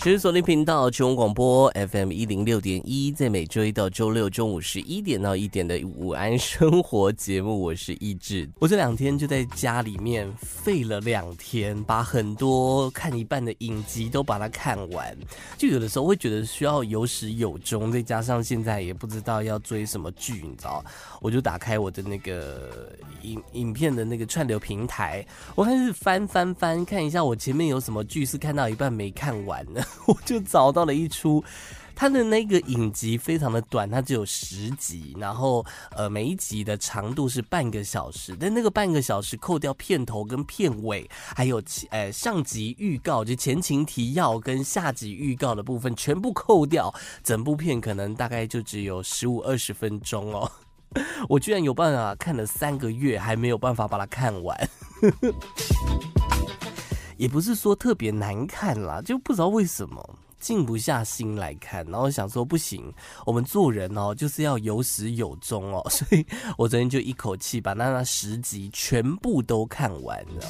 持续锁定频道，全国广播 FM 一零六点一，在每周一到周六中午十一点到一点的午安生活节目，我是一志。我这两天就在家里面废了两天，把很多看一半的影集都把它看完。就有的时候会觉得需要有始有终，再加上现在也不知道要追什么剧，你知道，我就打开我的那个影影片的那个串流平台，我开始翻翻翻，看一下我前面有什么剧是看到一半没看完的。我就找到了一出，它的那个影集非常的短，它只有十集，然后呃每一集的长度是半个小时，但那个半个小时扣掉片头跟片尾，还有呃上集预告就前情提要跟下集预告的部分全部扣掉，整部片可能大概就只有十五二十分钟哦。我居然有办法看了三个月还没有办法把它看完。也不是说特别难看啦，就不知道为什么静不下心来看，然后想说不行，我们做人哦就是要有始有终哦，所以我昨天就一口气把那那十集全部都看完了，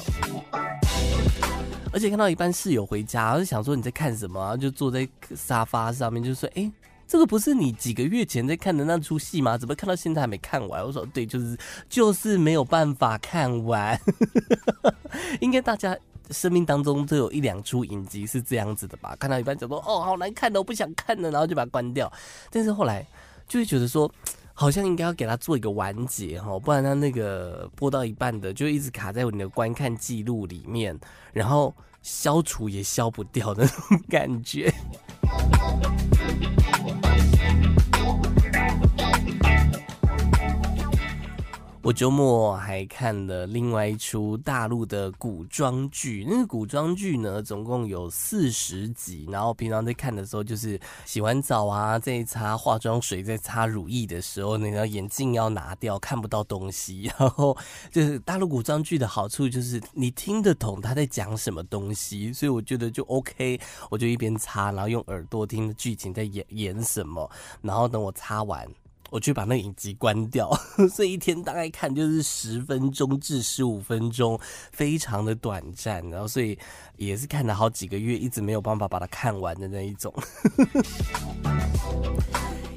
而且看到一半室友回家，我就想说你在看什么啊？就坐在沙发上面就说，哎，这个不是你几个月前在看的那出戏吗？怎么看到现在还没看完？我说对，就是就是没有办法看完，应该大家。生命当中都有一两出影集是这样子的吧？看到一半就说哦，好难看的，我不想看了，然后就把它关掉。但是后来就会觉得说，好像应该要给它做一个完结哈，不然它那个播到一半的就一直卡在你的观看记录里面，然后消除也消不掉的那种感觉。我周末还看了另外一出大陆的古装剧，那个古装剧呢，总共有四十集。然后平常在看的时候，就是洗完澡啊，在擦化妆水、在擦乳液的时候，那个眼镜要拿掉，看不到东西。然后就是大陆古装剧的好处就是你听得懂他在讲什么东西，所以我觉得就 OK。我就一边擦，然后用耳朵听剧情在演演什么，然后等我擦完。我去把那影集关掉，所以一天大概看就是十分钟至十五分钟，非常的短暂，然后所以也是看了好几个月，一直没有办法把它看完的那一种。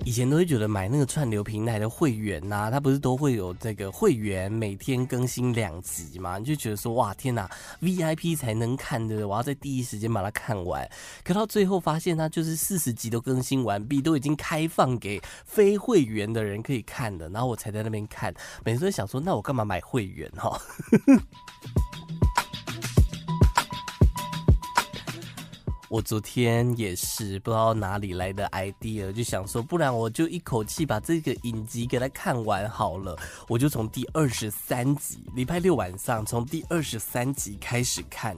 以前都会觉得买那个串流平台的会员呐、啊，它不是都会有这个会员每天更新两集嘛？你就觉得说哇天呐，VIP 才能看的，我要在第一时间把它看完。可到最后发现它就是四十集都更新完毕，都已经开放给非会员的人可以看的，然后我才在那边看。每次都想说，那我干嘛买会员哈？我昨天也是不知道哪里来的 idea，就想说，不然我就一口气把这个影集给它看完好了。我就从第二十三集，礼拜六晚上从第二十三集开始看，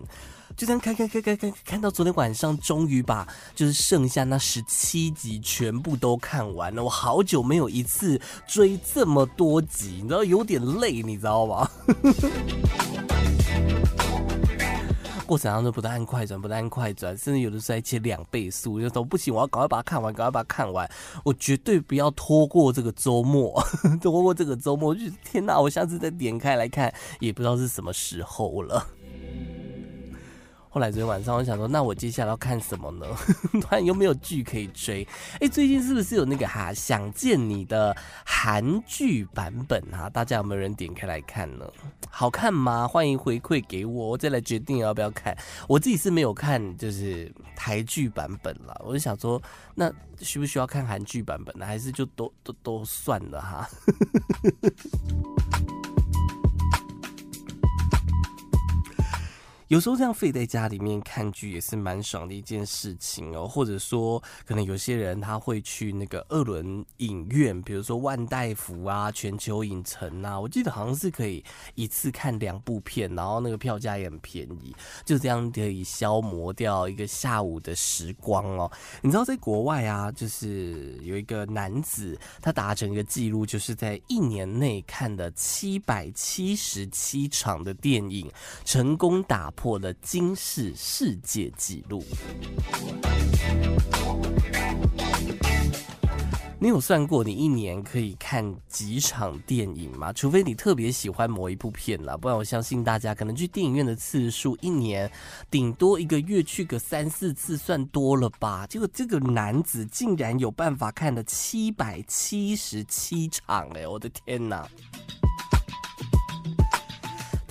就这样看看看看看，看到昨天晚上，终于把就是剩下那十七集全部都看完了。我好久没有一次追这么多集，你知道有点累，你知道吗？过程当中不断快转，不断快转，甚至有的时候还切两倍速，就说不行，我要赶快把它看完，赶快把它看完，我绝对不要拖过这个周末，拖过这个周末，就天哪，我下次再点开来看，也不知道是什么时候了。后来昨天晚上我想说，那我接下来要看什么呢？突然又没有剧可以追。哎、最近是不是有那个哈想见你的韩剧版本啊？大家有没有人点开来看呢？好看吗？欢迎回馈给我，我再来决定要不要看。我自己是没有看，就是台剧版本了。我就想说，那需不需要看韩剧版本呢？还是就都都都算了哈？有时候这样废在家里面看剧也是蛮爽的一件事情哦，或者说可能有些人他会去那个二轮影院，比如说万代福啊、全球影城啊，我记得好像是可以一次看两部片，然后那个票价也很便宜，就这样可以消磨掉一个下午的时光哦。你知道在国外啊，就是有一个男子他达成一个记录，就是在一年内看了七百七十七场的电影，成功打破了金氏世界纪录。你有算过你一年可以看几场电影吗？除非你特别喜欢某一部片啦，不然我相信大家可能去电影院的次数，一年顶多一个月去个三四次算多了吧。结果这个男子竟然有办法看了七百七十七场，哎，我的天哪！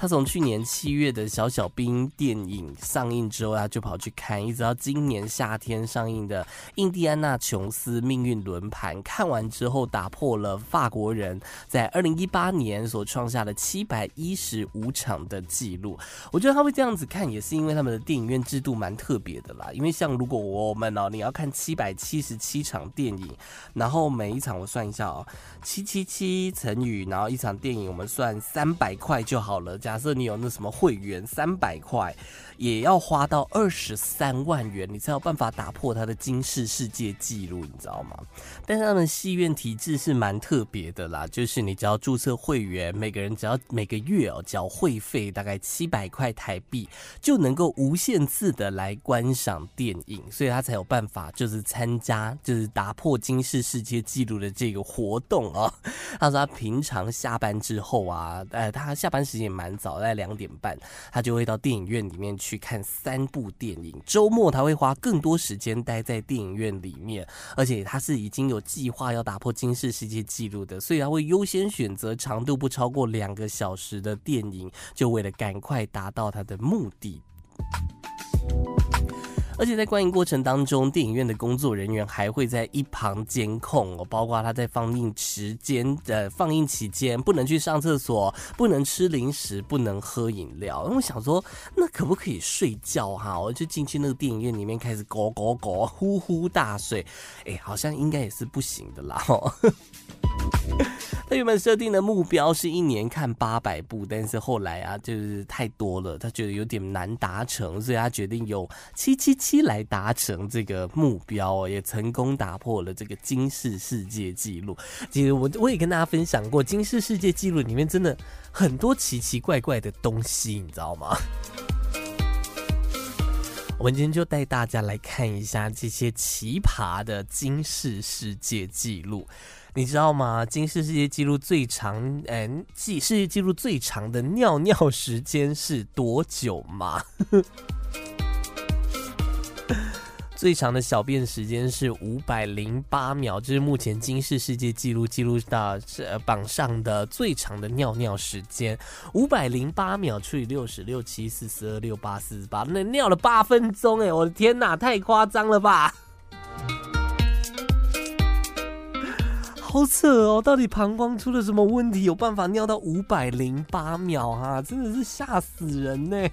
他从去年七月的小小兵电影上映之后，他就跑去看，一直到今年夏天上映的《印第安纳琼斯命运轮盘》，看完之后打破了法国人在二零一八年所创下的七百一十五场的记录。我觉得他会这样子看，也是因为他们的电影院制度蛮特别的啦。因为像如果我们哦，你要看七百七十七场电影，然后每一场我算一下哦，七七七乘以，然后一场电影我们算三百块就好了。假设你有那什么会员，三百块。也要花到二十三万元，你才有办法打破他的金氏世界纪录，你知道吗？但是他们戏院体制是蛮特别的啦，就是你只要注册会员，每个人只要每个月哦缴会费，大概七百块台币，就能够无限次的来观赏电影，所以他才有办法就是参加就是打破金氏世界纪录的这个活动哦。他说他平常下班之后啊，呃，他下班时间也蛮早，在两点半，他就会到电影院里面。去看三部电影，周末他会花更多时间待在电影院里面，而且他是已经有计划要打破金氏世界纪录的，所以他会优先选择长度不超过两个小时的电影，就为了赶快达到他的目的。而且在观影过程当中，电影院的工作人员还会在一旁监控哦，包括他在放映时间的放映期间不能去上厕所，不能吃零食，不能喝饮料。那我想说，那可不可以睡觉哈？我就进去那个电影院里面开始咕咕咕呼呼大睡，哎，好像应该也是不行的啦。他原本设定的目标是一年看八百部，但是后来啊，就是太多了，他觉得有点难达成，所以他决定用七七七来达成这个目标，也成功打破了这个金氏世界纪录。其实我我也跟大家分享过，金氏世界纪录里面真的很多奇奇怪怪的东西，你知道吗？我们今天就带大家来看一下这些奇葩的金氏世界纪录。你知道吗？金氏世界纪录最长，嗯，记世界纪录最长的尿尿时间是多久吗？最长的小便时间是五百零八秒，这是目前金氏世界纪录记录到呃榜上的最长的尿尿时间。五百零八秒除以六十六七四四二六八四十八，那尿了八分钟哎！我的天哪，太夸张了吧！好扯哦！到底膀胱出了什么问题？有办法尿到五百零八秒啊？真的是吓死人呢！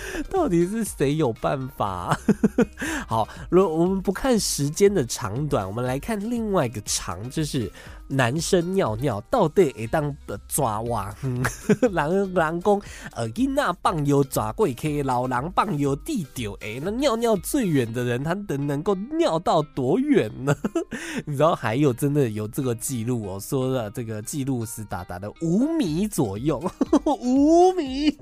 到底是谁有办法？好，如我们不看时间的长短，我们来看另外一个长，就是。男生尿尿到底会当抓哇？人人讲，呃，囡仔棒尿抓过去，老人放尿地丢。哎，那尿尿最远的人，他能能够尿到多远呢？你知道还有真的有这个记录哦，说的这个记录是达达的五米左右，五米。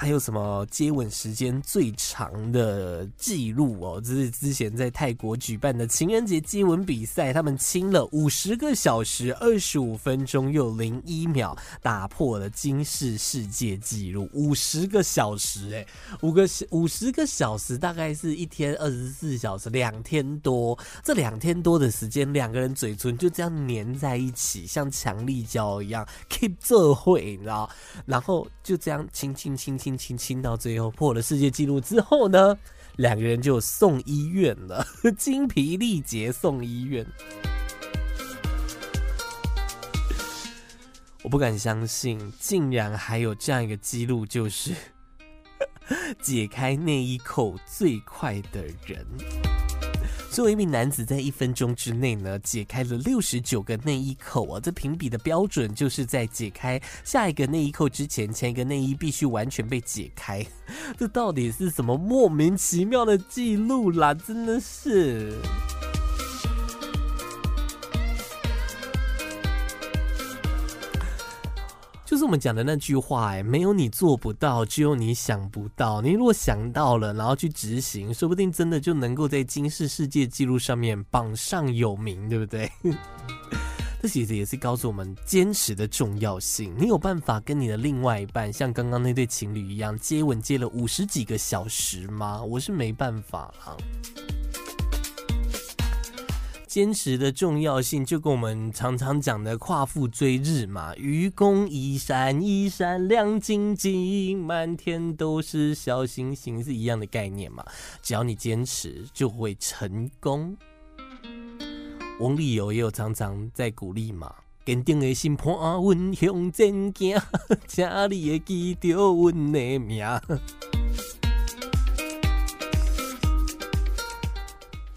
还有什么接吻时间最长的记录哦？这是之前在泰国举办的情人节接吻比赛，他们亲了五十个小时二十五分钟又零一秒，打破了金世世界纪录。五十个小时，哎，五个五十个小时大概是一天二十四小时，两天多。这两天多的时间，两个人嘴唇就这样粘在一起，像强力胶一样 keep 这会，你知道？然后就这样亲亲亲亲。亲亲到最后破了世界纪录之后呢，两个人就送医院了，精疲力竭送医院。我不敢相信，竟然还有这样一个记录，就是 解开内衣扣最快的人。作为一名男子，在一分钟之内呢，解开了六十九个内衣扣啊！这评比的标准就是在解开下一个内衣扣之前，前一个内衣必须完全被解开。这到底是什么莫名其妙的记录啦？真的是。是我们讲的那句话，哎，没有你做不到，只有你想不到。你如果想到了，然后去执行，说不定真的就能够在金世世界纪录上面榜上有名，对不对？这其实也是告诉我们坚持的重要性。你有办法跟你的另外一半像刚刚那对情侣一样接吻接了五十几个小时吗？我是没办法了。坚持的重要性，就跟我们常常讲的夸父追日嘛，愚公移山，移山亮晶晶，满天都是小星星，是一样的概念嘛。只要你坚持，就会成功。翁立友也有常常在鼓励嘛，坚定的心伴阮向前行，请你会记着阮的名。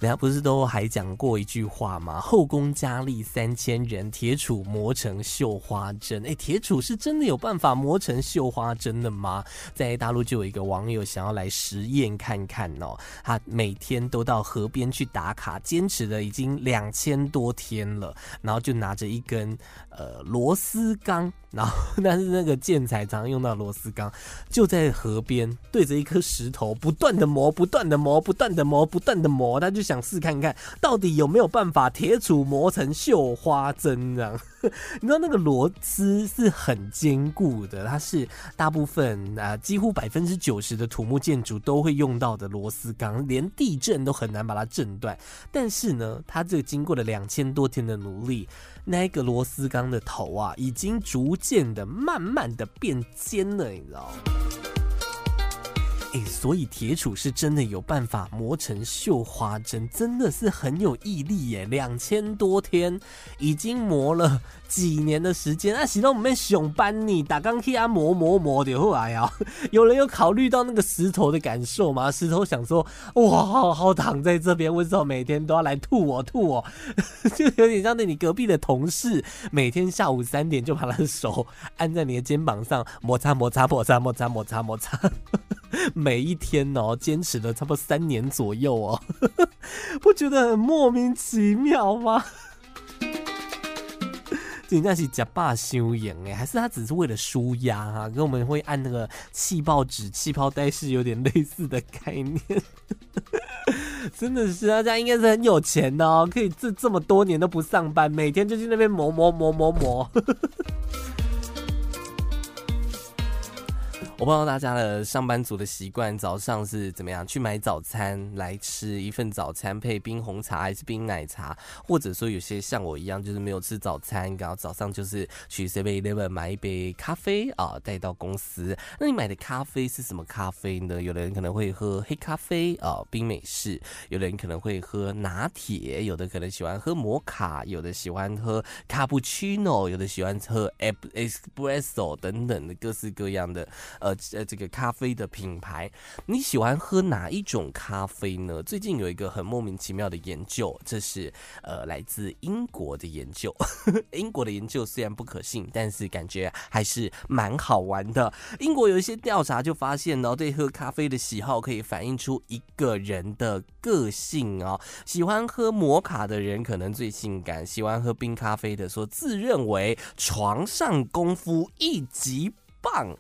人家不是都还讲过一句话吗？后宫佳丽三千人，铁杵磨成绣花针。哎，铁杵是真的有办法磨成绣花针的吗？在大陆就有一个网友想要来实验看看哦，他每天都到河边去打卡，坚持了已经两千多天了，然后就拿着一根呃螺丝钢，然后但是那个建材常常用到螺丝钢，就在河边对着一颗石头不断的磨，不断的磨，不断的磨，不断的磨，他就想。想试看看到底有没有办法铁杵磨成绣花针这样？你知道那个螺丝是很坚固的，它是大部分啊几乎百分之九十的土木建筑都会用到的螺丝钢，连地震都很难把它震断。但是呢，它这经过了两千多天的努力，那个螺丝钢的头啊，已经逐渐的、慢慢的变尖了，你知道？哎，所以铁杵是真的有办法磨成绣花针，真的是很有毅力耶！两千多天，已经磨了几年的时间。那洗到我们熊班你打钢铁啊，磨磨磨的后来呀，有人有考虑到那个石头的感受吗？石头想说，哇，好好躺在这边，为什么每天都要来吐我吐我？就有点像那你隔壁的同事，每天下午三点就把他的手按在你的肩膀上摩擦摩擦摩擦摩擦摩擦摩擦。每一天哦，坚持了差不多三年左右哦，不觉得很莫名其妙吗？人家是假霸修养哎，还是他只是为了舒压啊？跟我们会按那个气泡纸、气泡袋是有点类似的概念。真的是啊，这样应该是很有钱哦，可以这这么多年都不上班，每天就去那边磨磨磨磨磨。我不知道大家的上班族的习惯，早上是怎么样？去买早餐来吃一份早餐，配冰红茶还是冰奶茶？或者说有些像我一样，就是没有吃早餐，然后早上就是去 Seven Eleven 买一杯咖啡啊，带到公司。那你买的咖啡是什么咖啡呢？有的人可能会喝黑咖啡啊，冰美式；有的人可能会喝拿铁；有的可能喜欢喝摩卡；有的喜欢喝卡布奇诺；有的喜欢喝 Espresso 等等的各式各样的呃。呃，这个咖啡的品牌，你喜欢喝哪一种咖啡呢？最近有一个很莫名其妙的研究，这是呃来自英国的研究。英国的研究虽然不可信，但是感觉还是蛮好玩的。英国有一些调查就发现呢，对喝咖啡的喜好可以反映出一个人的个性哦。喜欢喝摩卡的人可能最性感，喜欢喝冰咖啡的说自认为床上功夫一级棒。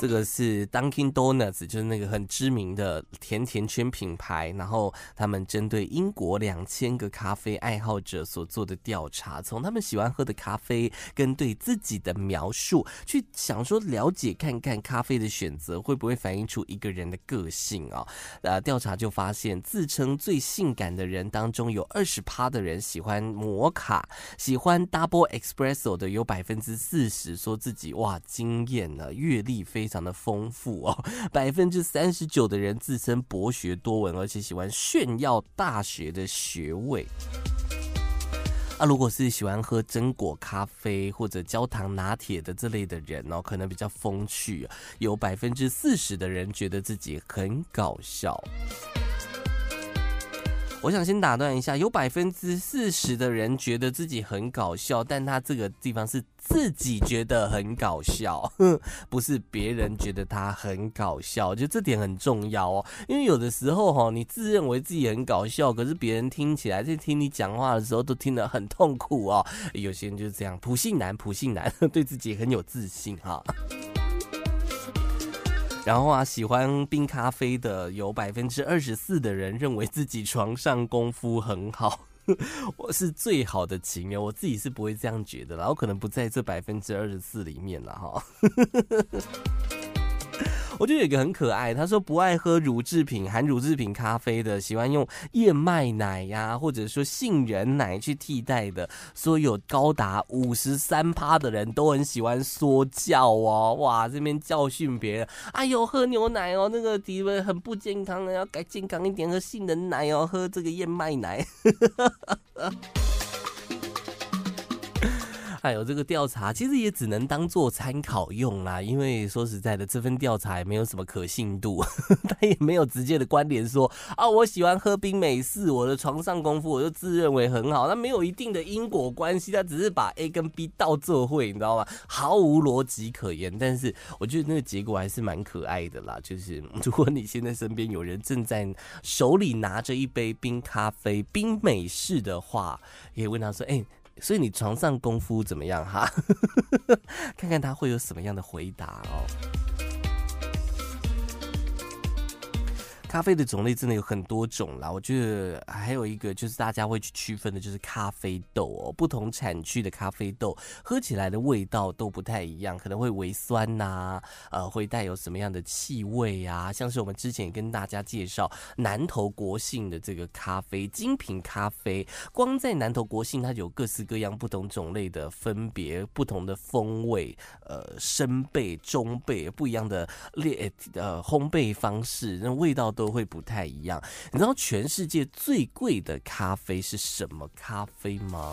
这个是 Dunkin' Donuts，就是那个很知名的甜甜圈品牌。然后他们针对英国两千个咖啡爱好者所做的调查，从他们喜欢喝的咖啡跟对自己的描述，去想说了解看看咖啡的选择会不会反映出一个人的个性啊？呃，调查就发现，自称最性感的人当中有二十趴的人喜欢摩卡，喜欢 Double Espresso 的有百分之四十说自己哇惊艳了，阅历非常的丰富哦。百分之三十九的人自称博学多闻，而且喜欢炫耀大学的学位。啊，如果是喜欢喝榛果咖啡或者焦糖拿铁的这类的人哦，可能比较风趣。有百分之四十的人觉得自己很搞笑。我想先打断一下，有百分之四十的人觉得自己很搞笑，但他这个地方是自己觉得很搞笑，不是别人觉得他很搞笑。就这点很重要哦，因为有的时候哈，你自认为自己很搞笑，可是别人听起来在听你讲话的时候都听得很痛苦哦。有些人就是这样，普信男，普信男，对自己很有自信哈。然后啊，喜欢冰咖啡的有百分之二十四的人认为自己床上功夫很好，我是最好的情缘，我自己是不会这样觉得，然后可能不在这百分之二十四里面了哈。我觉得有一个很可爱，他说不爱喝乳制品、含乳制品咖啡的，喜欢用燕麦奶呀、或者说杏仁奶去替代的，说有高达五十三趴的人都很喜欢说教哦，哇，这边教训别人，哎呦，喝牛奶哦，那个体温很不健康，要改健康一点，喝杏仁奶哦，喝这个燕麦奶。还有，这个调查其实也只能当做参考用啦，因为说实在的，这份调查也没有什么可信度，他也没有直接的关联说啊，我喜欢喝冰美式，我的床上功夫我就自认为很好，那没有一定的因果关系，他只是把 A 跟 B 倒做会，你知道吗？毫无逻辑可言。但是我觉得那个结果还是蛮可爱的啦，就是如果你现在身边有人正在手里拿着一杯冰咖啡、冰美式的话，也问他说，哎。所以你床上功夫怎么样哈？看看他会有什么样的回答哦。咖啡的种类真的有很多种啦，我觉得还有一个就是大家会去区分的，就是咖啡豆哦，不同产区的咖啡豆喝起来的味道都不太一样，可能会微酸呐、呃，会带有什么样的气味啊？像是我们之前跟大家介绍南投国信的这个咖啡精品咖啡，光在南投国信它有各式各样不同种类的分别不同的风味，呃，深焙、中焙不一样的烈呃烘焙方式，那味道。都会不太一样。你知道全世界最贵的咖啡是什么咖啡吗？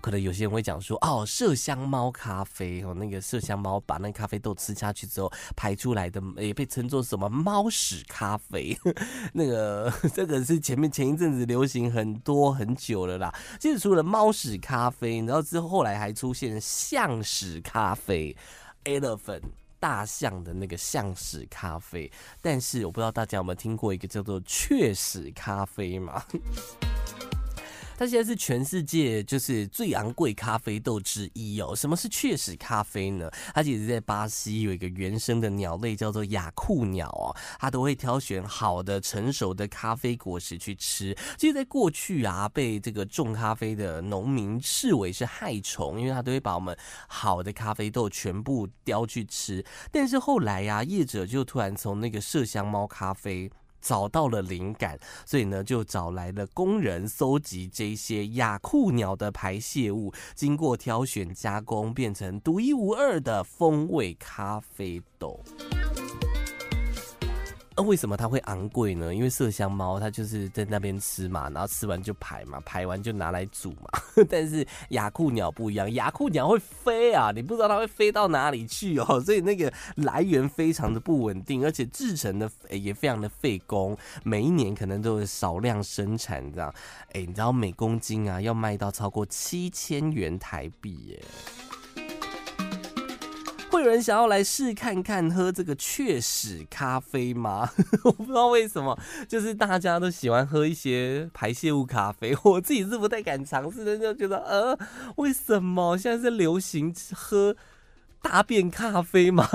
可能有些人会讲说，哦，麝香猫咖啡哦，那个麝香猫把那咖啡豆吃下去之后排出来的，也被称作什么猫屎咖啡。那个 这个是前面前一阵子流行很多很久了啦。其实除了猫屎咖啡，然后之后后来还出现象屎咖啡 （elephant）。大象的那个象屎咖啡，但是我不知道大家有没有听过一个叫做雀屎咖啡嘛？它现在是全世界就是最昂贵咖啡豆之一哦。什么是雀屎咖啡呢？它其实在巴西有一个原生的鸟类叫做雅库鸟哦，它都会挑选好的成熟的咖啡果实去吃。其实，在过去啊，被这个种咖啡的农民视为是害虫，因为它都会把我们好的咖啡豆全部叼去吃。但是后来呀、啊，业者就突然从那个麝香猫咖啡。找到了灵感，所以呢，就找来了工人搜集这些雅库鸟的排泄物，经过挑选加工，变成独一无二的风味咖啡豆。那为什么它会昂贵呢？因为麝香猫它就是在那边吃嘛，然后吃完就排嘛，排完就拿来煮嘛。但是雅库鸟不一样，雅库鸟会飞啊，你不知道它会飞到哪里去哦，所以那个来源非常的不稳定，而且制成的也非常的费工，每一年可能都有少量生产这样。哎，你知道每公斤啊要卖到超过七千元台币耶。会有人想要来试看看喝这个雀屎咖啡吗？我不知道为什么，就是大家都喜欢喝一些排泄物咖啡，我自己是不太敢尝试的，就觉得呃，为什么现在是流行喝大便咖啡吗？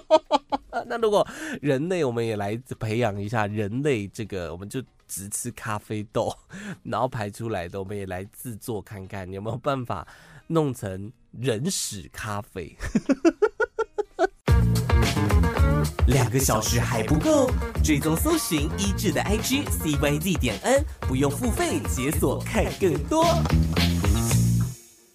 那如果人类，我们也来培养一下人类这个，我们就只吃咖啡豆，然后排出来的，我们也来制作看看有没有办法弄成。人屎咖啡，两个小时还不够，追踪搜寻一致的 IG CYZ 点 N，不用付费解锁看更多。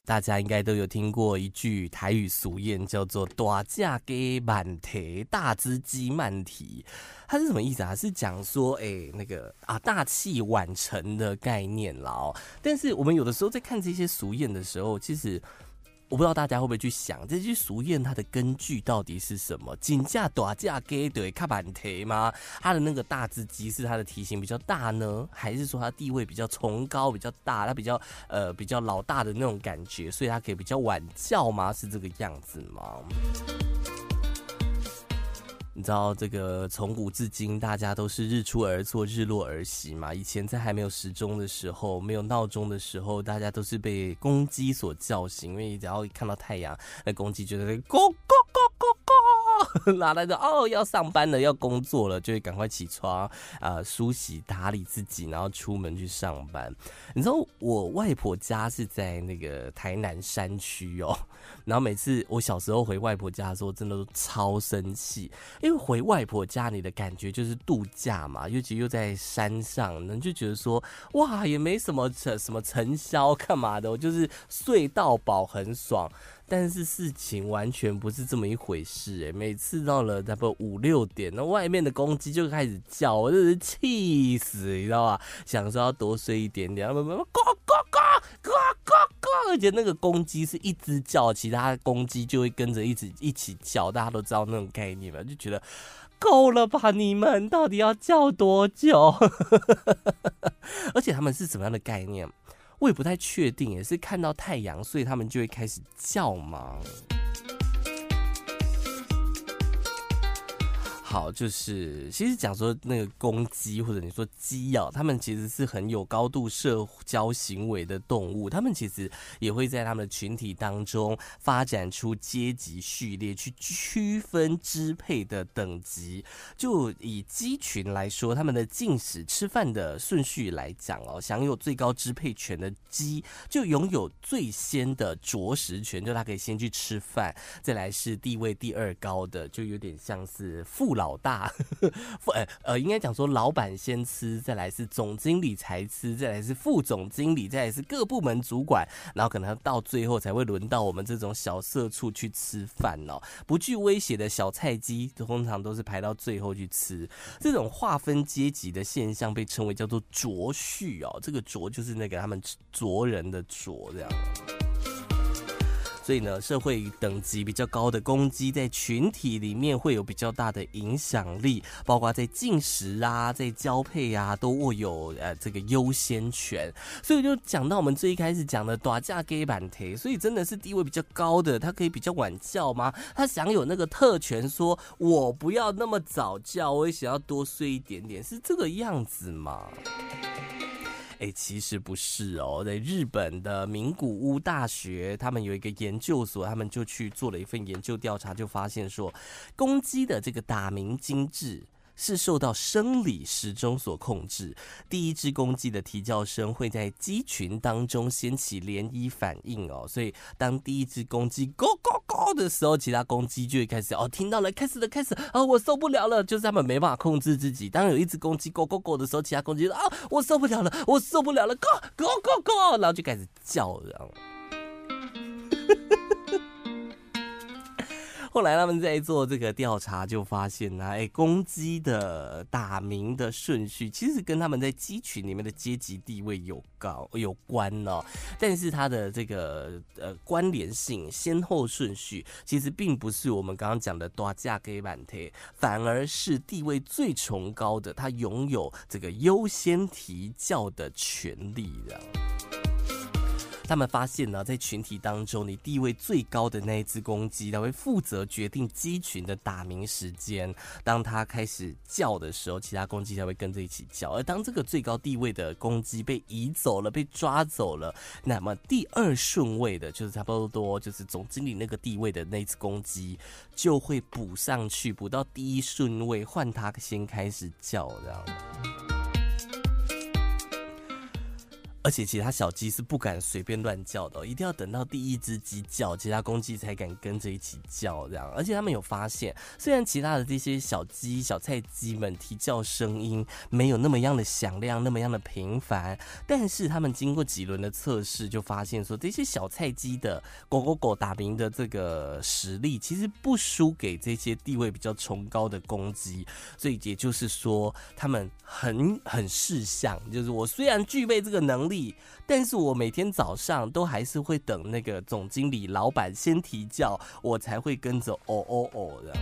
大家应该都有听过一句台语俗谚，叫做“大只鸡慢提，大只鸡慢提”。它是什么意思啊？是讲说，哎、欸，那个啊，大器晚成的概念啦。哦，但是我们有的时候在看这些俗谚的时候，其实。我不知道大家会不会去想这句俗谚它的根据到底是什么？金价大价给对卡板提吗？它的那个大只鸡是它的体型比较大呢，还是说它地位比较崇高、比较大，它比较呃比较老大的那种感觉，所以它可以比较晚叫吗？是这个样子吗？你知道这个从古至今，大家都是日出而作，日落而息嘛。以前在还没有时钟的时候，没有闹钟的时候，大家都是被公鸡所叫醒，因为只要一看到太阳，那公鸡就在那咕咕咕咕咕，拿来的哦，要上班了，要工作了，就会赶快起床啊，梳洗打理自己，然后出门去上班。你知道我外婆家是在那个台南山区哦。然后每次我小时候回外婆家的时候，真的都超生气，因为回外婆家你的感觉就是度假嘛，尤其又在山上，你就觉得说哇，也没什么什什么尘嚣干嘛的，我就是睡到饱很爽。但是事情完全不是这么一回事哎，每次到了差不多五六点，那外面的公鸡就开始叫，我真是气死，你知道吧？想说要多睡一点点，他们呱呱呱呱呱呱，而且那个公鸡是一直叫，其他公鸡就会跟着一直一起叫，大家都知道那种概念吧？就觉得够了吧？你们到底要叫多久？而且他们是什么样的概念？我也不太确定，也是看到太阳，所以他们就会开始叫吗？好，就是其实讲说那个公鸡或者你说鸡啊，他们其实是很有高度社交行为的动物，他们其实也会在他们的群体当中发展出阶级序列，去区分支配的等级。就以鸡群来说，他们的进食吃饭的顺序来讲哦，享有最高支配权的鸡就拥有最先的啄食权，就它可以先去吃饭，再来是地位第二高的，就有点像是富老。老大，呃呃，应该讲说，老板先吃，再来是总经理才吃，再来是副总经理，再来是各部门主管，然后可能到最后才会轮到我们这种小社畜去吃饭哦。不具威胁的小菜鸡，通常都是排到最后去吃。这种划分阶级的现象被称为叫做卓序哦。这个卓就是那个他们卓人的卓，这样。所以呢，社会等级比较高的公鸡在群体里面会有比较大的影响力，包括在进食啊、在交配啊，都握有呃这个优先权。所以就讲到我们最一开始讲的大只鸡板腿，所以真的是地位比较高的，他可以比较晚叫吗？他享有那个特权，说我不要那么早叫，我也想要多睡一点点，是这个样子吗？哎、其实不是哦，在日本的名古屋大学，他们有一个研究所，他们就去做了一份研究调查，就发现说，公鸡的这个打鸣精致。是受到生理时钟所控制。第一只公鸡的啼叫声会在鸡群当中掀起涟漪反应哦，所以当第一只公鸡 go go go 的时候，其他公鸡就会开始哦，听到了，开始了，开始啊，我受不了了，就是他们没办法控制自己。当有一只公鸡 go go go 的时候，其他公鸡啊，我受不了了，我受不了了，go go go go，，然后就开始叫，这样。后来他们在做这个调查，就发现呢，哎，公鸡的打鸣的顺序其实跟他们在鸡群里面的阶级地位有高有关哦。但是它的这个呃关联性先后顺序，其实并不是我们刚刚讲的大只鸡慢提，反而是地位最崇高的，它拥有这个优先啼叫的权利的。他们发现呢，在群体当中，你地位最高的那一只公鸡，它会负责决定鸡群的打鸣时间。当它开始叫的时候，其他公鸡才会跟着一起叫。而当这个最高地位的公鸡被移走了、被抓走了，那么第二顺位的，就是差不多就是总经理那个地位的那只公鸡，就会补上去，补到第一顺位，换它先开始叫，这样。而且其他小鸡是不敢随便乱叫的，一定要等到第一只鸡叫，其他公鸡才敢跟着一起叫。这样，而且他们有发现，虽然其他的这些小鸡、小菜鸡们啼叫声音没有那么样的响亮，那么样的频繁，但是他们经过几轮的测试，就发现说，这些小菜鸡的“狗狗狗”打鸣的这个实力，其实不输给这些地位比较崇高的公鸡。所以也就是说，他们很很识相，就是我虽然具备这个能力。但是我每天早上都还是会等那个总经理、老板先提叫，我才会跟着哦哦哦的。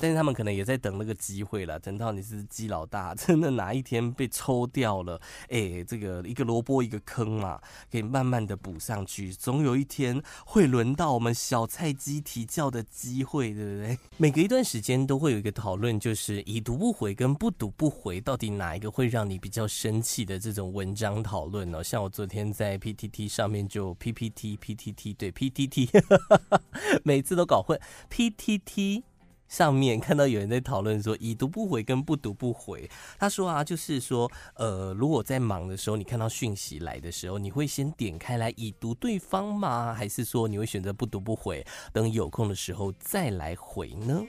但是他们可能也在等那个机会了，等到你是鸡老大，真的哪一天被抽掉了，哎、这个一个萝卜一个坑嘛，可以慢慢的补上去，总有一天会轮到我们小菜鸡啼叫的机会，对不对？每隔一段时间都会有一个讨论，就是已读不回跟不读不回，到底哪一个会让你比较生气的这种文章讨论呢？像我昨天在 PTT 上面就 PPT PTT 对 PTT，每次都搞混 PTT。上面看到有人在讨论说 已读不回跟不读不回，他说啊，就是说，呃，如果在忙的时候，你看到讯息来的时候，你会先点开来已读对方吗？还是说你会选择不读不回，等有空的时候再来回呢？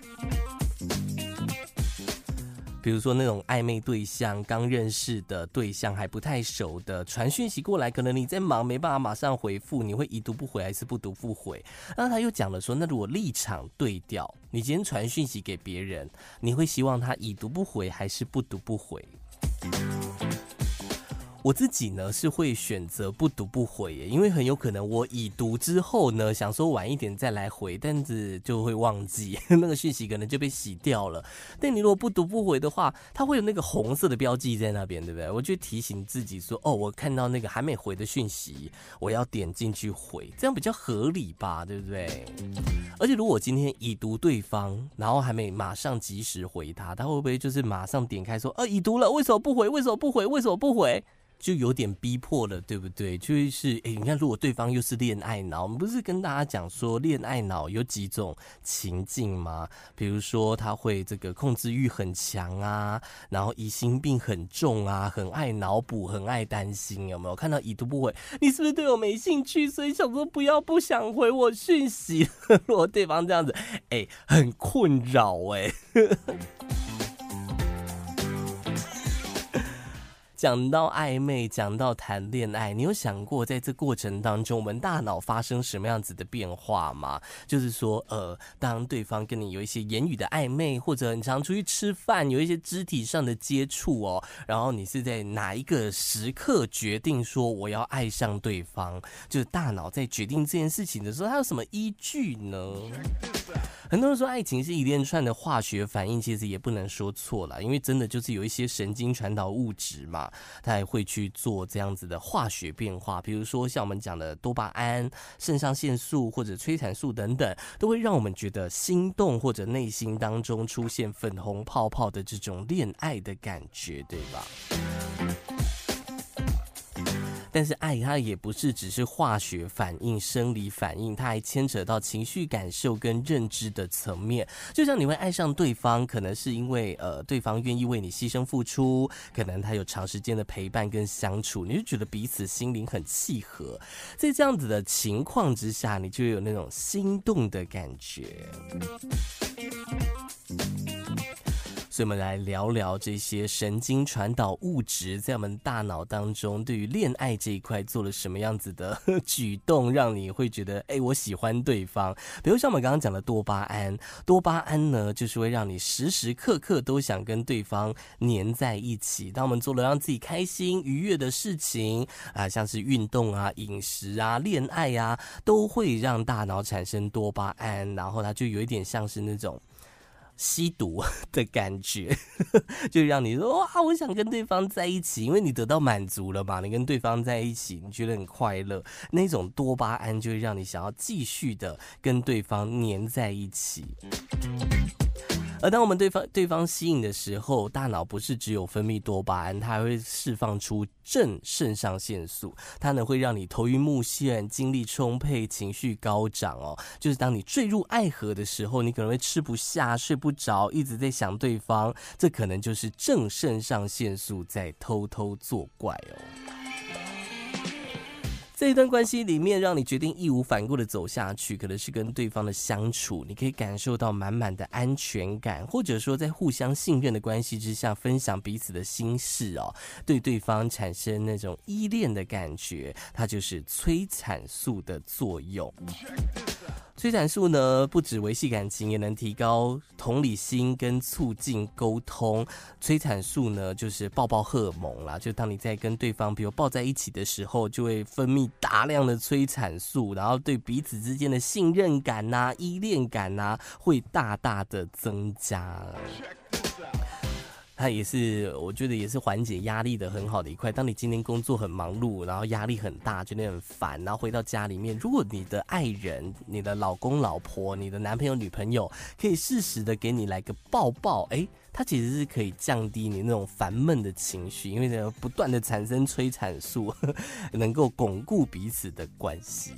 比如说那种暧昧对象、刚认识的对象还不太熟的，传讯息过来，可能你在忙，没办法马上回复，你会已读不回还是不读不回？那他又讲了说，那如果立场对调，你今天传讯息给别人，你会希望他已读不回还是不读不回？我自己呢是会选择不读不回耶，因为很有可能我已读之后呢，想说晚一点再来回，但是就会忘记 那个讯息可能就被洗掉了。但你如果不读不回的话，它会有那个红色的标记在那边，对不对？我就提醒自己说，哦，我看到那个还没回的讯息，我要点进去回，这样比较合理吧，对不对？而且如果今天已读对方，然后还没马上及时回他，他会不会就是马上点开说，呃，已读了，为什么不回？为什么不回？为什么不回？就有点逼迫了，对不对？就是，哎、你看，如果对方又是恋爱脑，我们不是跟大家讲说，恋爱脑有几种情境吗？比如说，他会这个控制欲很强啊，然后疑心病很重啊，很爱脑补，很爱担心，有没有？看到已读不回，你是不是对我没兴趣？所以想说不要不想回我讯息。如果对方这样子，哎、很困扰，哎。讲到暧昧，讲到谈恋爱，你有想过在这过程当中，我们大脑发生什么样子的变化吗？就是说，呃，当对方跟你有一些言语的暧昧，或者你常出去吃饭，有一些肢体上的接触哦，然后你是在哪一个时刻决定说我要爱上对方？就是大脑在决定这件事情的时候，它有什么依据呢？很多人说爱情是一连串的化学反应，其实也不能说错了，因为真的就是有一些神经传导物质嘛，它也会去做这样子的化学变化。比如说像我们讲的多巴胺、肾上腺素或者催产素等等，都会让我们觉得心动或者内心当中出现粉红泡泡的这种恋爱的感觉，对吧？但是爱它也不是只是化学反应、生理反应，它还牵扯到情绪感受跟认知的层面。就像你会爱上对方，可能是因为呃对方愿意为你牺牲付出，可能他有长时间的陪伴跟相处，你就觉得彼此心灵很契合。在这样子的情况之下，你就有那种心动的感觉。所以我们来聊聊这些神经传导物质在我们大脑当中对于恋爱这一块做了什么样子的举动，让你会觉得哎，我喜欢对方。比如像我们刚刚讲的多巴胺，多巴胺呢就是会让你时时刻刻都想跟对方黏在一起。当我们做了让自己开心愉悦的事情啊，像是运动啊、饮食啊、恋爱啊，都会让大脑产生多巴胺，然后它就有一点像是那种。吸毒的感觉，就让你说哇，我想跟对方在一起，因为你得到满足了嘛，你跟对方在一起，你觉得很快乐，那种多巴胺就会让你想要继续的跟对方黏在一起。而当我们对方对方吸引的时候，大脑不是只有分泌多巴胺，它还会释放出正肾上腺素，它呢会让你头晕目眩、精力充沛、情绪高涨哦。就是当你坠入爱河的时候，你可能会吃不下、睡不着，一直在想对方，这可能就是正肾上腺素在偷偷作怪哦。这一段关系里面，让你决定义无反顾的走下去，可能是跟对方的相处，你可以感受到满满的安全感，或者说在互相信任的关系之下，分享彼此的心事哦，对对方产生那种依恋的感觉，它就是催产素的作用。催产素呢，不止维系感情，也能提高同理心跟促进沟通。催产素呢，就是抱抱荷尔蒙啦，就当你在跟对方，比如抱在一起的时候，就会分泌大量的催产素，然后对彼此之间的信任感呐、依恋感呐、啊，会大大的增加。它也是，我觉得也是缓解压力的很好的一块。当你今天工作很忙碌，然后压力很大，觉得很烦，然后回到家里面，如果你的爱人、你的老公、老婆、你的男朋友、女朋友可以适时的给你来个抱抱，哎，它其实是可以降低你那种烦闷的情绪，因为呢，不断的产生催产素，能够巩固彼此的关系。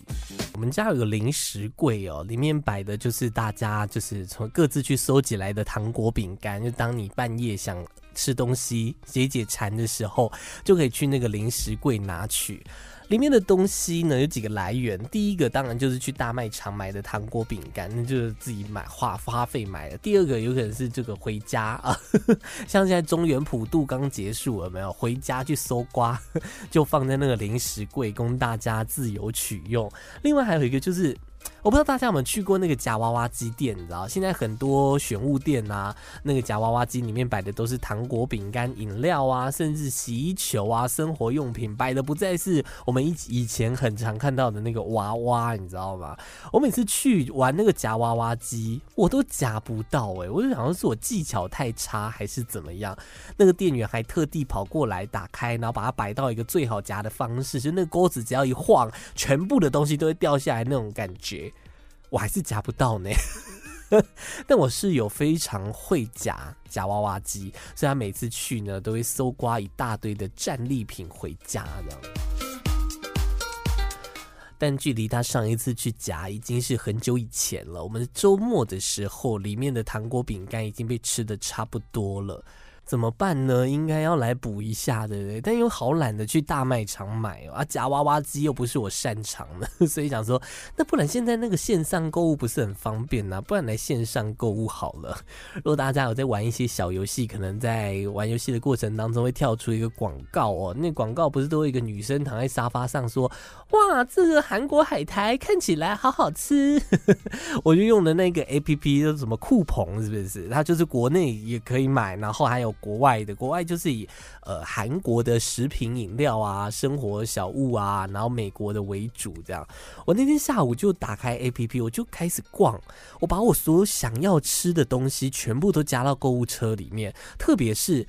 我们家有个零食柜哦，里面摆的就是大家就是从各自去收集来的糖果饼干，就当你半夜想吃东西解解馋的时候，就可以去那个零食柜拿取。里面的东西呢，有几个来源，第一个当然就是去大卖场买的糖果饼干，那就是自己买花花费买的。第二个有可能是这个回家啊，像现在中原普渡刚结束了没有？回家去搜刮，就放在那个零食柜供大家自由取用。另外还有一个就是。我不知道大家有没有去过那个夹娃娃机店，你知道？现在很多选物店啊，那个夹娃娃机里面摆的都是糖果、饼干、饮料啊，甚至洗衣球啊、生活用品，摆的不再是我们以以前很常看到的那个娃娃，你知道吗？我每次去玩那个夹娃娃机，我都夹不到哎、我就想说是我技巧太差还是怎么样？那个店员还特地跑过来打开，然后把它摆到一个最好夹的方式，就那个钩子只要一晃，全部的东西都会掉下来那种感觉。我还是夹不到呢，但我室友非常会夹夹娃娃机，所以他每次去呢都会搜刮一大堆的战利品回家的。但距离他上一次去夹已经是很久以前了。我们周末的时候，里面的糖果饼干已经被吃得差不多了。怎么办呢？应该要来补一下，对不对？但又好懒得去大卖场买哦，啊，夹娃娃机又不是我擅长的，所以想说，那不然现在那个线上购物不是很方便呢？不然来线上购物好了。如果大家有在玩一些小游戏，可能在玩游戏的过程当中会跳出一个广告哦，那广告不是都有一个女生躺在沙发上说：“哇，这个韩国海苔看起来好好吃。”我就用的那个 APP 叫什么酷鹏，是不是？它就是国内也可以买，然后还有。国外的，国外就是以呃韩国的食品饮料啊、生活小物啊，然后美国的为主这样。我那天下午就打开 APP，我就开始逛，我把我所有想要吃的东西全部都加到购物车里面，特别是。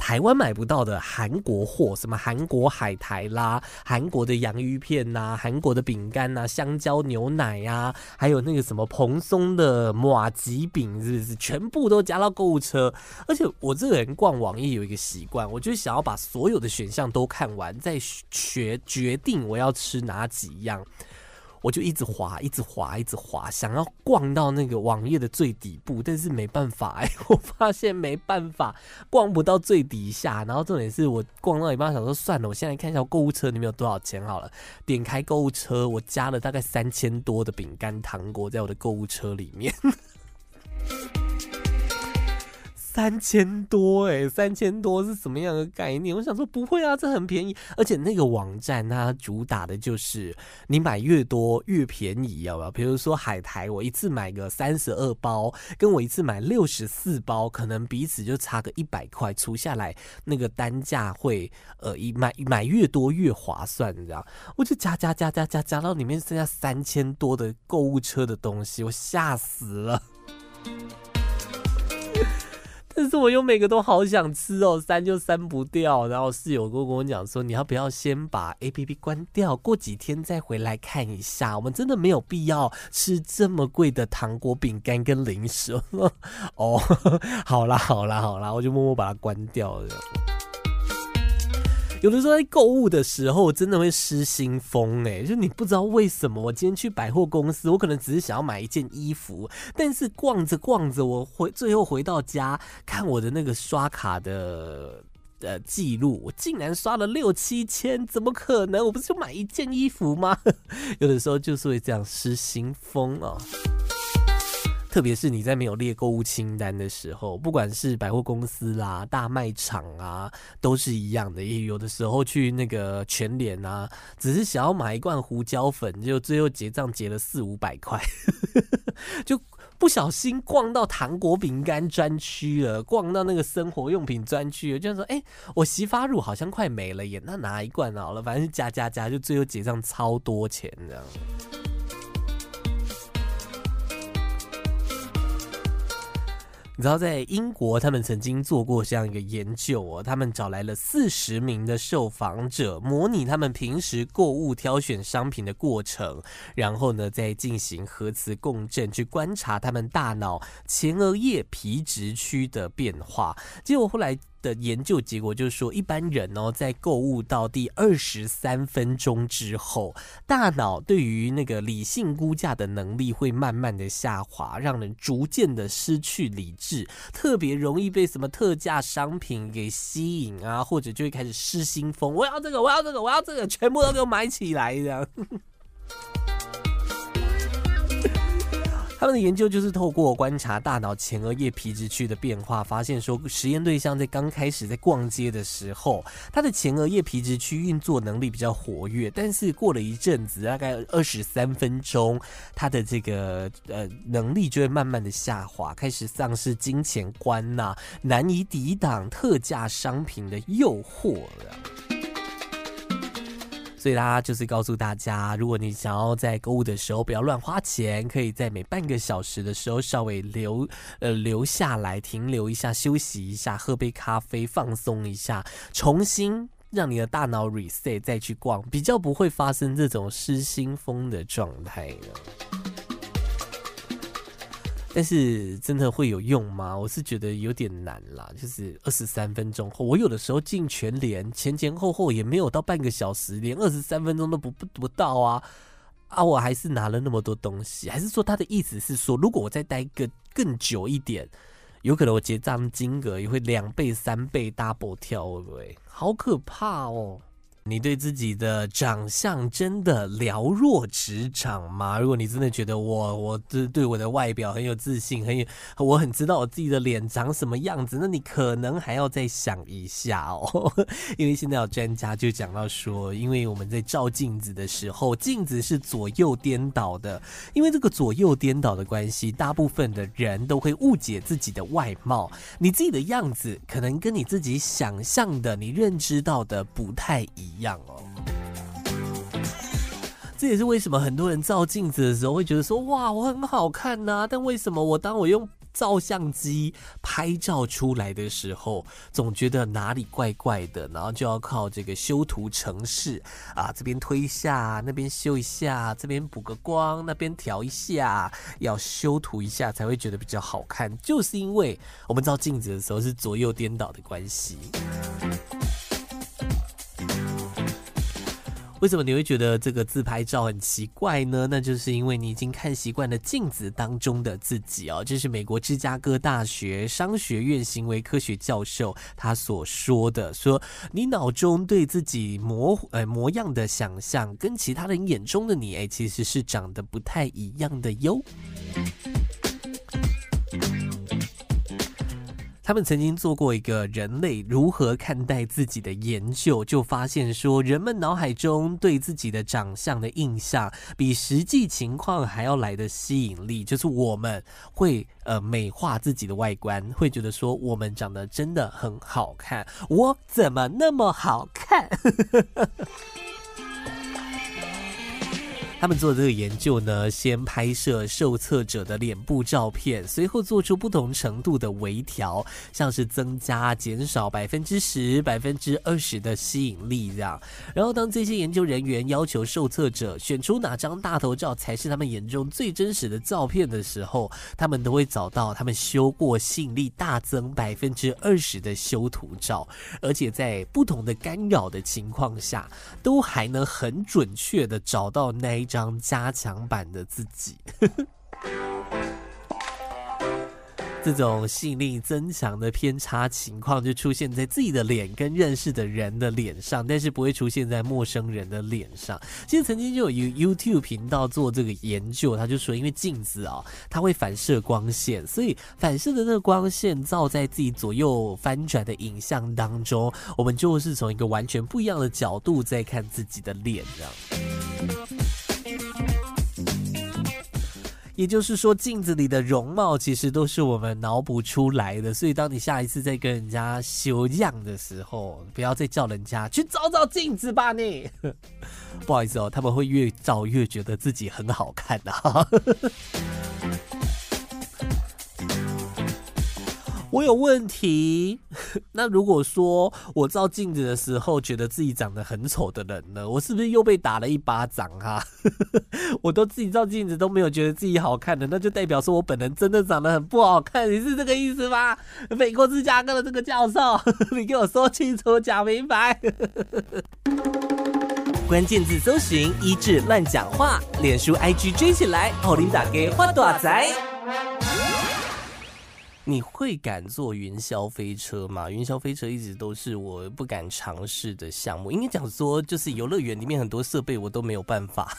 台湾买不到的韩国货，什么韩国海苔啦、韩国的洋芋片呐、韩国的饼干呐、香蕉牛奶呀、啊，还有那个什么蓬松的马吉饼，是不是全部都加到购物车？而且我这个人逛网页有一个习惯，我就想要把所有的选项都看完，再决决定我要吃哪几样。我就一直滑，一直滑，一直滑，想要逛到那个网页的最底部，但是没办法哎、我发现没办法逛不到最底下。然后重点是我逛到一半，想说算了，我现在看一下购物车里面有多少钱好了。点开购物车，我加了大概三千多的饼干糖果在我的购物车里面。三千多哎、三千多是什么样的概念？我想说不会啊，这很便宜，而且那个网站它主打的就是你买越多越便宜，要不要？比如说海苔，我一次买个三十二包，跟我一次买六十四包，可能彼此就差个一百块，除下来那个单价会呃，一买买越多越划算，你知道？我就加加加加加加到里面剩下三千多的购物车的东西，我吓死了。但是我又每个都好想吃哦，删就删不掉。然后室友跟我讲说，你要不要先把 APP 关掉，过几天再回来看一下？我们真的没有必要吃这么贵的糖果、饼干跟零食。哦，好啦，好啦，好啦，我就默默把它关掉了。有的时候在购物的时候，真的会失心疯哎，就你不知道为什么，我今天去百货公司，我可能只是想要买一件衣服，但是逛着逛着，我回最后回到家看我的那个刷卡的呃记录，我竟然刷了六七千，怎么可能？我不是就买一件衣服吗？有的时候就是会这样失心疯哦。特别是你在没有列购物清单的时候，不管是百货公司啦、大卖场啊，都是一样的。也有的时候去那个全联啊，只是想要买一罐胡椒粉，就最后结账结了四五百块，就不小心逛到糖果饼干专区了，逛到那个生活用品专区，就说：“哎、我洗发乳好像快没了耶，那拿一罐好了，反正是加加加，就最后结账超多钱这样。”你知道，在英国，他们曾经做过这样一个研究哦，他们找来了四十名的受访者，模拟他们平时购物挑选商品的过程，然后呢，再进行核磁共振，去观察他们大脑前额叶皮质区的变化。结果后来。的研究结果就是说，一般人哦，在购物到第二十三分钟之后，大脑对于那个理性估价的能力会慢慢的下滑，让人逐渐的失去理智，特别容易被什么特价商品给吸引啊，或者就会开始失心疯，我要这个，我要这个，我要这个，全部都给我买起来这样。他们的研究就是透过观察大脑前额叶皮质区的变化，发现说实验对象在刚开始在逛街的时候，他的前额叶皮质区运作能力比较活跃，但是过了一阵子，大概二十三分钟，他的这个呃能力就会慢慢的下滑，开始丧失金钱观呐、难以抵挡特价商品的诱惑了。所以他就是告诉大家，如果你想要在购物的时候不要乱花钱，可以在每半个小时的时候稍微留呃留下来停留一下，休息一下，喝杯咖啡放松一下，重新让你的大脑 reset 再去逛，比较不会发生这种失心疯的状态了。但是真的会有用吗？我是觉得有点难啦。就是二十三分钟后，我有的时候进全连前前后后也没有到半个小时，连二十三分钟都不不不到啊啊！我还是拿了那么多东西，还是说他的意思是说，如果我再待个更久一点，有可能我结账金额也会两倍、三倍 double 跳，会不会？好可怕哦！你对自己的长相真的了若指掌吗？如果你真的觉得我我对对我的外表很有自信，很有我很知道我自己的脸长什么样子，那你可能还要再想一下哦。因为现在有专家就讲到说，因为我们在照镜子的时候，镜子是左右颠倒的，因为这个左右颠倒的关系，大部分的人都会误解自己的外貌，你自己的样子可能跟你自己想象的、你认知到的不太一样。样哦，这也是为什么很多人照镜子的时候会觉得说，哇，我很好看呐，但为什么我当我用照相机拍照出来的时候，总觉得哪里怪怪的，然后就要靠这个修图程式啊，这边推一下，那边修一下，这边补个光，那边调一下，要修图一下才会觉得比较好看，就是因为我们照镜子的时候是左右颠倒的关系。为什么你会觉得这个自拍照很奇怪呢？那就是因为你已经看习惯了镜子当中的自己哦。这是美国芝加哥大学商学院行为科学教授他所说的，说你脑中对自己模呃模样的想象，跟其他人眼中的你，哎，其实是长得不太一样的哟。他们曾经做过一个人类如何看待自己的研究，就发现说，人们脑海中对自己的长相的印象，比实际情况还要来的吸引力。就是我们会呃美化自己的外观，会觉得说我们长得真的很好看。我怎么那么好看？他们做这个研究呢，先拍摄受测者的脸部照片，随后做出不同程度的微调，像是增加、减少百分之十、百分之二十的吸引力这样。然后，当这些研究人员要求受测者选出哪张大头照才是他们眼中最真实的照片的时候，他们都会找到他们修过吸引力大增百分之二十的修图照，而且在不同的干扰的情况下，都还能很准确的找到那一张加强版的自己。这种吸引力增强的偏差情况就出现在自己的脸跟认识的人的脸上，但是不会出现在陌生人的脸上。其实曾经就有 YouTube 频道做这个研究，他就说，因为镜子啊，它会反射光线，所以反射的那个光线照在自己左右翻转的影像当中，我们就是从一个完全不一样的角度在看自己的脸，这样。也就是说，镜子里的容貌其实都是我们脑补出来的。所以，当你下一次再跟人家修样的时候，不要再叫人家去照照镜子吧你。不好意思哦，他们会越照越觉得自己很好看的。我有问题。那如果说我照镜子的时候觉得自己长得很丑的人呢？我是不是又被打了一巴掌哈？我都自己照镜子都没有觉得自己好看的，那就代表说我本人真的长得很不好看。你是这个意思吗？美国芝加哥的这个教授，你给我说清楚讲明白。关键字搜寻一志乱讲话，脸书 IG 追起来，奥林打给花大仔。你会敢坐云霄飞车吗？云霄飞车一直都是我不敢尝试的项目。应该讲说，就是游乐园里面很多设备我都没有办法，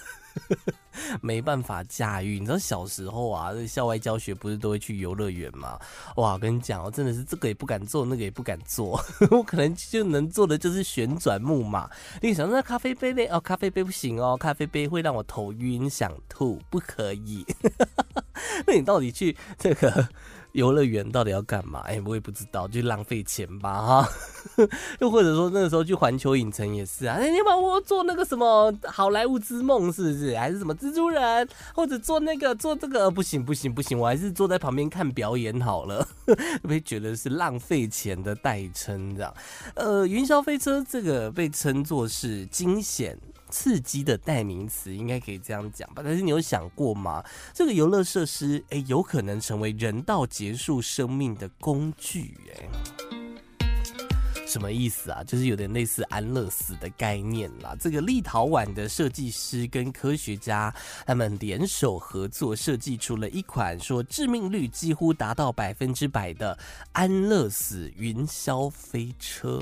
没办法驾驭。你知道小时候啊，校外教学不是都会去游乐园吗？哇，跟你讲，我真的是这个也不敢坐，那个也不敢坐。我可能就能做的就是旋转木马。你想那咖啡杯嘞？哦，咖啡杯不行哦，咖啡杯会让我头晕想吐，不可以。那你到底去这个？游乐园到底要干嘛？哎、我也不知道，就浪费钱吧哈。又或者说那个时候去环球影城也是啊，哎、欸，你把我做那个什么好莱坞之梦是不是？还是什么蜘蛛人？或者做那个做这个不行不行不行，我还是坐在旁边看表演好了。会不会觉得是浪费钱的代称这样。呃，云霄飞车这个被称作是惊险。刺激的代名词应该可以这样讲吧？但是你有想过吗？这个游乐设施，诶，有可能成为人道结束生命的工具，诶，什么意思啊？就是有点类似安乐死的概念啦。这个立陶宛的设计师跟科学家他们联手合作，设计出了一款说致命率几乎达到百分之百的安乐死云霄飞车。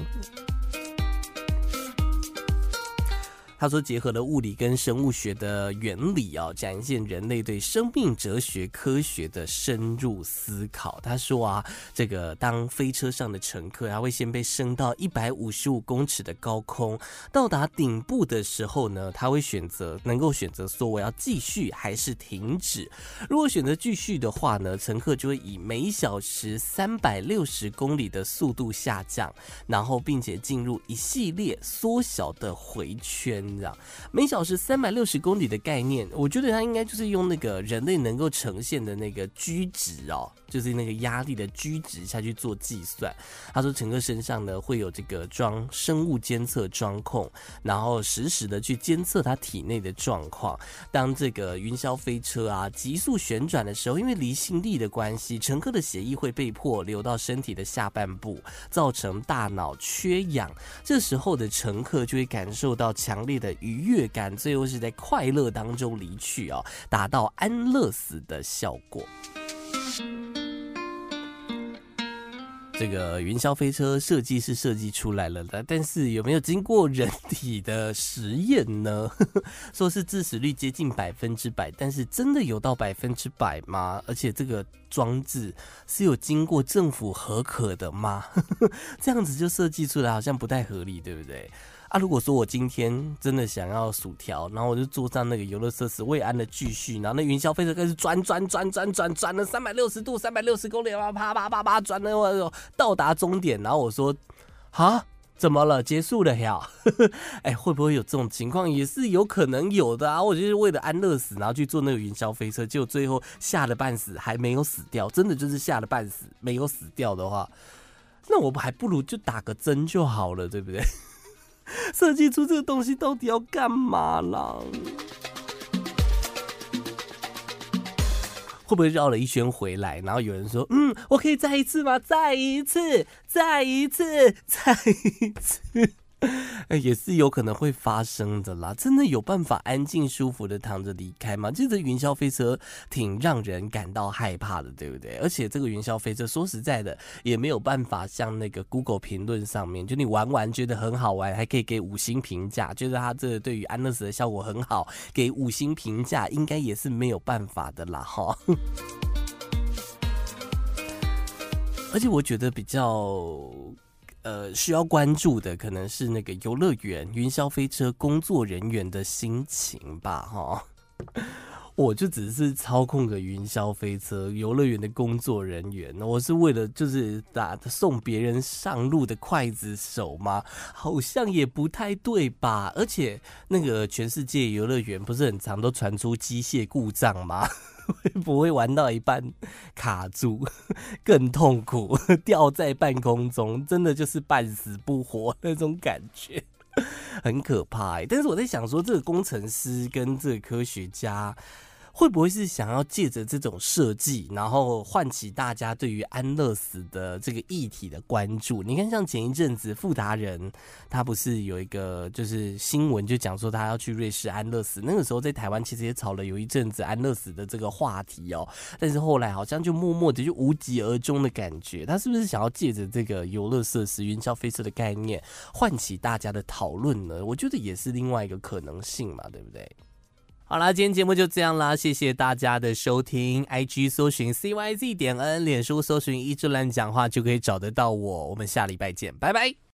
他说，结合了物理跟生物学的原理啊，展现人类对生命哲学科学的深入思考。他说啊，这个当飞车上的乘客他会先被升到一百五十五公尺的高空，到达顶部的时候呢，他会选择能够选择说我要继续还是停止。如果选择继续的话呢，乘客就会以每小时三百六十公里的速度下降，然后并且进入一系列缩小的回圈。你知道每小时三百六十公里的概念，我觉得它应该就是用那个人类能够呈现的那个居值哦，就是那个压力的居值下去做计算。他说，乘客身上呢会有这个装生物监测装控，然后实时的去监测他体内的状况。当这个云霄飞车啊急速旋转的时候，因为离心力的关系，乘客的血液会被迫流到身体的下半部，造成大脑缺氧。这时候的乘客就会感受到强烈的愉悦感，最后是在快乐当中离去哦，达到安乐死的效果。这个云霄飞车设计是设计出来了的，但是有没有经过人体的实验呢？说是致死率接近百分之百，但是真的有到百分之百吗？而且这个装置是有经过政府核可的吗？这样子就设计出来好像不太合理，对不对？啊，如果说我今天真的想要薯条，然后我就坐上那个游乐设施，我也按了继续，然后那云霄飞车开始转转转转转转了三百六十度，三百六十公里，啪啪啪啪转了，我到达终点，然后我说，啊，怎么了？结束了呀？哎，会不会有这种情况？也是有可能有的啊！我就是为了安乐死，然后去坐那个云霄飞车，结果最后吓得半死，还没有死掉。真的就是吓得半死，没有死掉的话，那我们还不如就打个针就好了，对不对？设计出这个东西到底要干嘛啦？会不会绕了一圈回来？然后有人说：“嗯，我可以再一次吗？再一次，再一次，再一次。”也是有可能会发生的啦。真的有办法安静舒服的躺着离开吗？其实云霄飞车挺让人感到害怕的，对不对？而且这个云霄飞车说实在的，也没有办法像那个 Google 评论上面，就你玩玩觉得很好玩，还可以给五星评价，觉得它这个对于安乐死的效果很好，给五星评价应该也是没有办法的啦，哈。而且我觉得比较。呃，需要关注的可能是那个游乐园云霄飞车工作人员的心情吧，哈。我就只是操控个云霄飞车，游乐园的工作人员，我是为了就是打送别人上路的刽子手吗？好像也不太对吧。而且那个全世界游乐园不是很常都传出机械故障吗？会 不会玩到一半卡住，更痛苦，掉在半空中，真的就是半死不活那种感觉，很可怕欸。但是我在想说，这个工程师跟这个科学家。会不会是想要借着这种设计，然后唤起大家对于安乐死的这个议题的关注？你看，像前一阵子富达人，他不是有一个就是新闻，就讲说他要去瑞士安乐死。那个时候在台湾其实也炒了有一阵子安乐死的这个话题哦，但是后来好像就默默的就无疾而终的感觉。他是不是想要借着这个游乐设施云霄飞车的概念，唤起大家的讨论呢？我觉得也是另外一个可能性嘛，对不对？好啦，今天节目就这样啦，谢谢大家的收听。IG 搜寻 CYZ 点 N，脸书搜寻一枝兰讲话就可以找得到我。我们下礼拜见，拜拜。